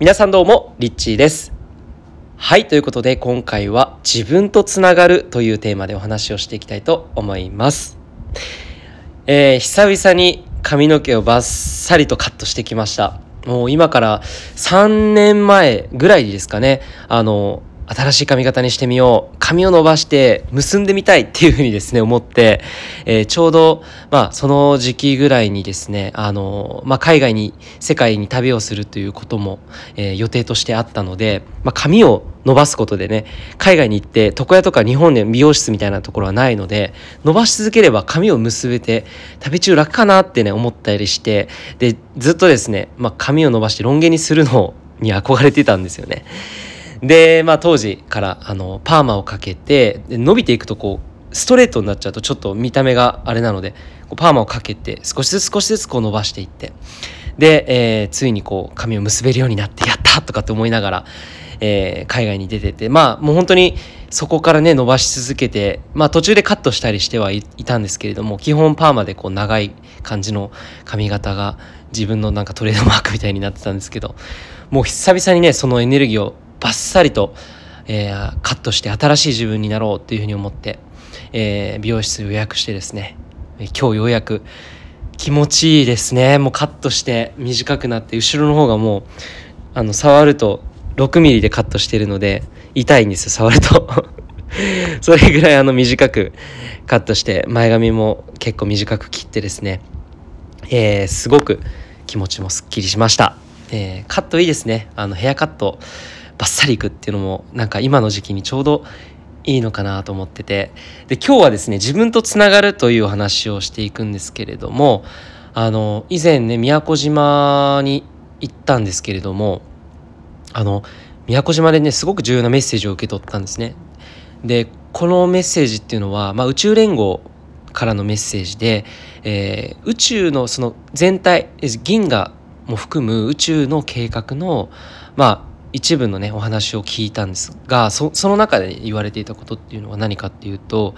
皆さんどうも、リッチーです。はい、ということで今回は自分とつながるというテーマでお話をしていきたいと思います。えー久々に髪の毛をバッサリとカットしてきました。もう今から3年前ぐらいですかね、あの、新しい髪型にしてみよう。髪を伸ばして結んでみたいっていうふうにですね、思って、えーちょうど、まあ、その時期ぐらいにですね、あの、まあ、海外に、世界に旅をするということも、えー予定としてあったので、まあ、髪を伸ばすことでね、海外に行って、床屋とか日本で美容室みたいなところはないので、伸ばし続ければ髪を結べて、旅中楽かなってね、思ったりして、で、ずっとですね、まあ、髪を伸ばしてロン毛にするのに憧れてたんですよね。で、まあ、当時からあのパーマをかけて伸びていくとこうストレートになっちゃうとちょっと見た目があれなのでこうパーマをかけて少しずつ少しずつこう伸ばしていってで、えーついにこう髪を結べるようになってやった！とかって思いながら、えー海外に出ててまあもう本当にそこからね伸ばし続けてまあ途中でカットしたりしてはいたんですけれども基本パーマでこう長い感じの髪型が自分のなんかトレードマークみたいになってたんですけどもう久々にねそのエネルギーをバッサリと、えーカットして新しい自分になろうっていうふうに思って、えー美容室予約してですね今日ようやく気持ちいいですね。もうカットして短くなって後ろの方がもうあの触ると6ミリでカットしてるので痛いんですよ触ると。それぐらいあの短くカットして前髪も結構短く切ってですねえーすごく気持ちもすっきりしました、えーカットいいですね。あのヘアカット。バッサリいくっていうのもなんか今の時期にちょうどいいのかなと思ってて。で今日はですね自分とつながるという話をしていくんですけれどもあの以前ね宮古島に行ったんですけれどもあの宮古島でねすごく重要なメッセージを受け取ったんですね。でこのメッセージっていうのは、まあ、宇宙連合からのメッセージで、えー宇宙のその全体銀河も含む宇宙の計画のまあ一部のねお話を聞いたんですがそその中で言われていたことっていうのは何かっていうと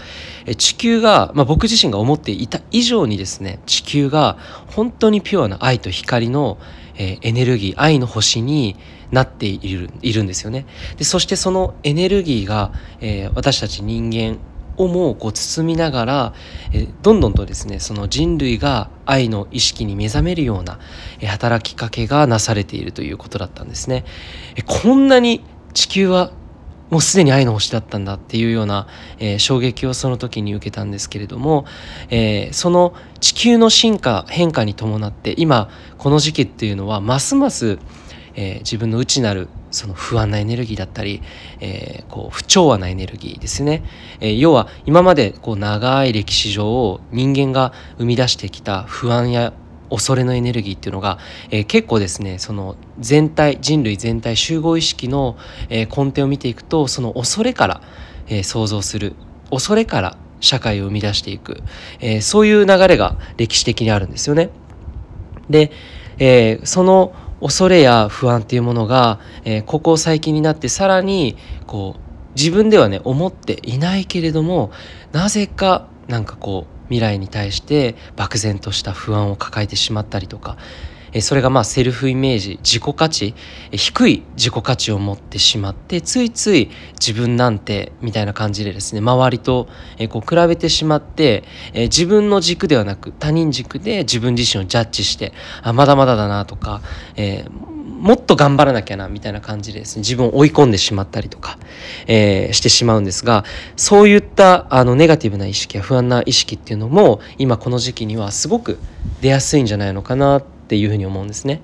え地球が、まあ、僕自身が思っていた以上にですね地球が本当にピュアな愛と光の、えーエネルギー愛の星になっているいるんですよね。でそしてそのエネルギーが、えー私たち人間をもこう包みながら、えどんどんとですねその人類が愛の意識に目覚めるような、え働きかけがなされているということだったんですね。えこんなに地球はもうすでに愛の星だったんだっていうような、えー衝撃をその時に受けたんですけれども、えーその地球の進化変化に伴って今この時期っていうのはますます、えー自分の内なるその不安なエネルギーだったり、えーこう不調和なエネルギーですね、えー要は今までこう長い歴史上人間が生み出してきた不安や恐れのエネルギーっていうのが、えー結構ですねその全体人類全体集合意識の、えー根底を見ていくとその恐れから、えー想像する恐れから社会を生み出していく、えーそういう流れが歴史的にあるんですよね。で、えーその恐れや不安っていうものが、えーここ最近になってさらにこう自分ではね思っていないけれどもなぜかなんかこう未来に対して漠然とした不安を抱えてしまったりとか、えそれがまあセルフイメージ自己価値え低い自己価値を持ってしまってついつい自分なんてみたいな感じでですね周りとえこう比べてしまって、え自分の軸ではなく他人軸で自分自身をジャッジしてあまだまだだなとか、えーもっと頑張らなきゃなみたいな感じでですね自分を追い込んでしまったりとか、えーしてしまうんですがそういったあのネガティブな意識や不安な意識っていうのも今この時期にはすごく出やすいんじゃないのかなってていうふうに思うんですね。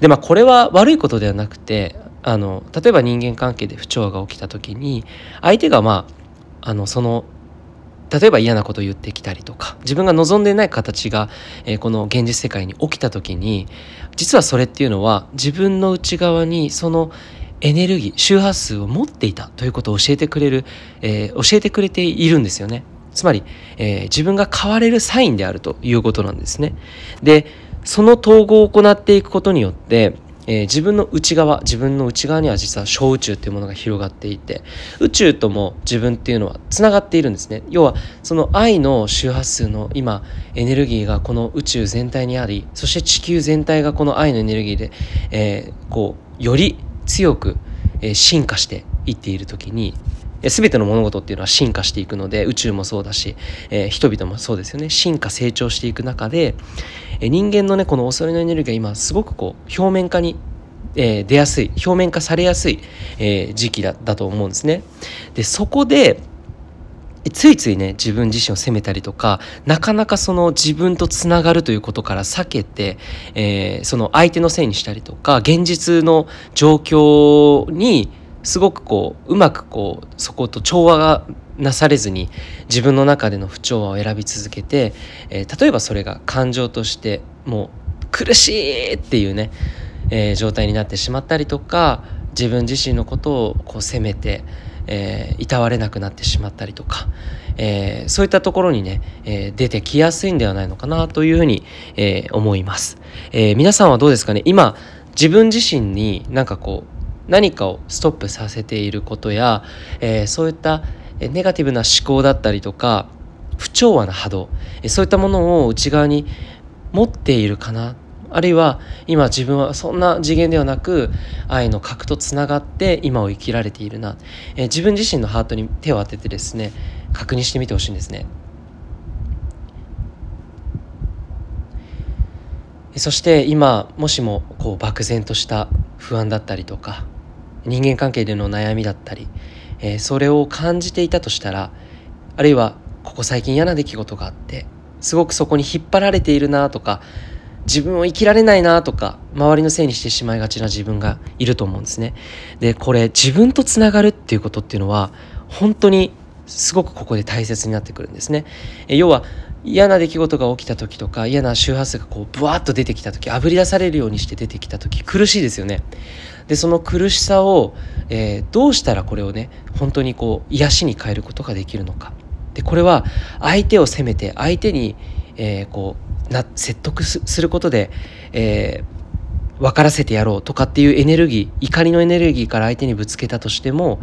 でまあこれは悪いことではなくてあの例えば人間関係で不調が起きた時に相手がまああのその例えば嫌なことを言ってきたりとか自分が望んでいない形が、えーこの現実世界に起きた時に実はそれっていうのは自分の内側にそのエネルギー周波数を持っていたということを教えてくれる、えー教えてくれているんですよねつまり、えー自分が変われるサインであるということなんですねでその統合を行っていくことによってえー自分の内側自分の内側には実は小宇宙っていうものが広がっていて宇宙とも自分っていうのはつながっているんですね。要はその愛の周波数の今エネルギーがこの宇宙全体にありそして地球全体がこの愛のエネルギーで、えーこうより強く、え進化していっている時に全ての物事っていうのは進化していくので宇宙もそうだし、えー、人々もそうですよね。進化成長していく中で、え、人間のねこの恐れのエネルギーが今すごくこう表面化に、えー、出やすい表面化されやすい、え時期だだと思うんですね。でそこでついついね自分自身を責めたりとかなかなかその自分とつながるということから避けて、えー、その相手のせいにしたりとか現実の状況にすごくこううまくこうそこと調和がなされずに自分の中での不調和を選び続けて、えー、例えばそれが感情としてもう苦しいっていうね、えー、状態になってしまったりとか自分自身のことをこう責めて、えー、いたわれなくなってしまったりとか、えー、そういったところにね、えー、出てきやすいんではないのかなというふうに、えー、思います、えー、皆さんはどうですかね？今自分自身になんかこう何かをストップさせていることや、えー、そういったネガティブな思考だったりとか不調和な波動そういったものを内側に持っているかな。あるいは今自分はそんな次元ではなく愛の核とつながって今を生きられているな、え、自分自身のハートに手を当ててですね確認してみてほしいんですね。そして今もしもこう漠然とした不安だったりとか人間関係での悩みだったり、えー、それを感じていたとしたらあるいはここ最近嫌な出来事があってすごくそこに引っ張られているなとか自分を生きられないなとか周りのせいにしてしまいがちな自分がいると思うんですね。でこれ自分とつながるっていうことっていうのは本当にすごくここで大切になってくるんですね。え要は嫌な出来事が起きた時とか嫌な周波数がこうブワッと出てきた時あぶり出されるようにして出てきた時苦しいですよね。でその苦しさを、えー、どうしたらこれをね本当にこう癒しに変えることができるのか。でこれは相手を責めて相手に、えー、こうな説得することで、えー、分からせてやろうとかっていうエネルギー怒りのエネルギーから相手にぶつけたとしても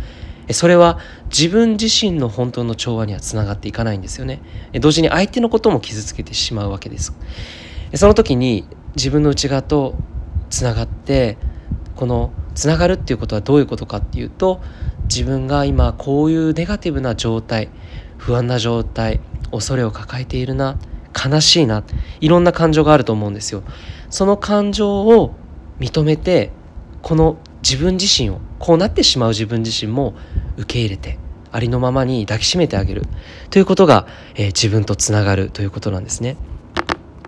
それは自分自身の本当の調和にはつながっていかないんですよね。同時に相手のことも傷つけてしまうわけです。その時に自分の内側とつながってこのつながるっていうことはどういうことかっていうと自分が今こういうネガティブな状態不安な状態恐れを抱えているな悲しいないろんな感情があると思うんですよその感情を認めてこの自分自身をこうなってしまう自分自身も受け入れてありのままに抱きしめてあげるということが、えー、自分とつながるということなんですね。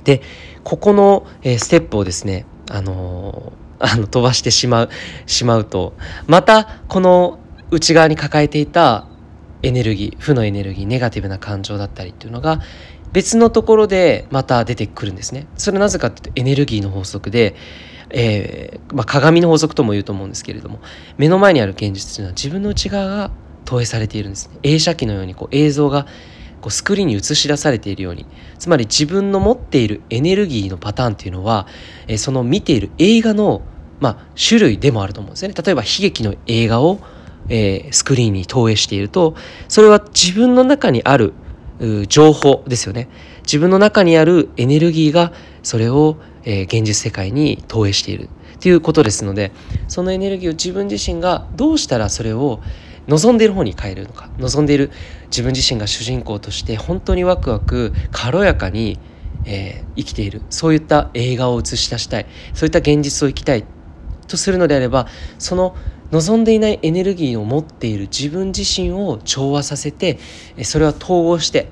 でここの、えー、ステップをですね、あのーあの飛ばしてしまうしまうとまたこの内側に抱えていたエネルギー負のエネルギーネガティブな感情だったりっていうのが別のところでまた出てくるんですね。それはなぜかっていうとエネルギーの法則で、えーまあ、鏡の法則とも言うと思うんですけれども目の前にある現実というのは自分の内側が投影されているんですね。映写機のようにこう映像がこうスクリーンに映し出されているように。つまり自分の持っているエネルギーのパターンっていうのは、えその見ている映画の、まあ、種類でもあると思うんですよね。例えば悲劇の映画を、えー、スクリーンに投影しているとそれは自分の中にある情報ですよね。自分の中にあるエネルギーがそれを、えー、現実世界に投影しているということですのでそのエネルギーを自分自身がどうしたらそれを望んでいる方に変えるのか望んでいる自分自身が主人公として本当にワクワク軽やかに、えー、生きている。そういった映画を映し出したい。そういった現実を生きたい。とするのであればその望んでいないエネルギーを持っている自分自身を調和させてそれは統合して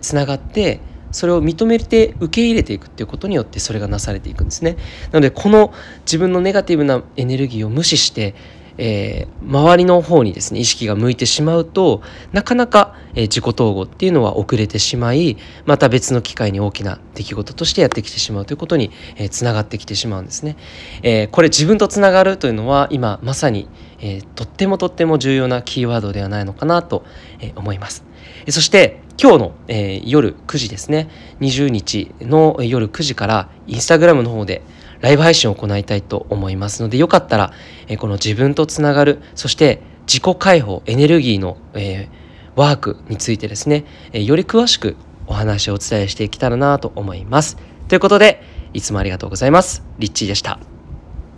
つな、がってそれを認めて受け入れていくっていうことによってそれがなされていくんですね。なのでこの自分のネガティブなエネルギーを無視してえー、周りの方にですね意識が向いてしまうとなかなか、えー、自己統合っていうのは遅れてしまいまた別の機会に大きな出来事としてやってきてしまうということに、えー、つながってきてしまうんですね。え、これ自分とつながるというのは今まさに、え、とってもとっても重要なキーワードではないのかなと、思います。そして今日の、え、夜9時ですね20日の夜9時からインスタグラムの方でライブ配信を行いたいと思いますのでよかったら、えこの自分とつながるそして自己解放エネルギーの、えー、ワークについてですね、えより詳しくお話をお伝えしていけたらなと思います。ということでいつもありがとうございます。リッチーでした。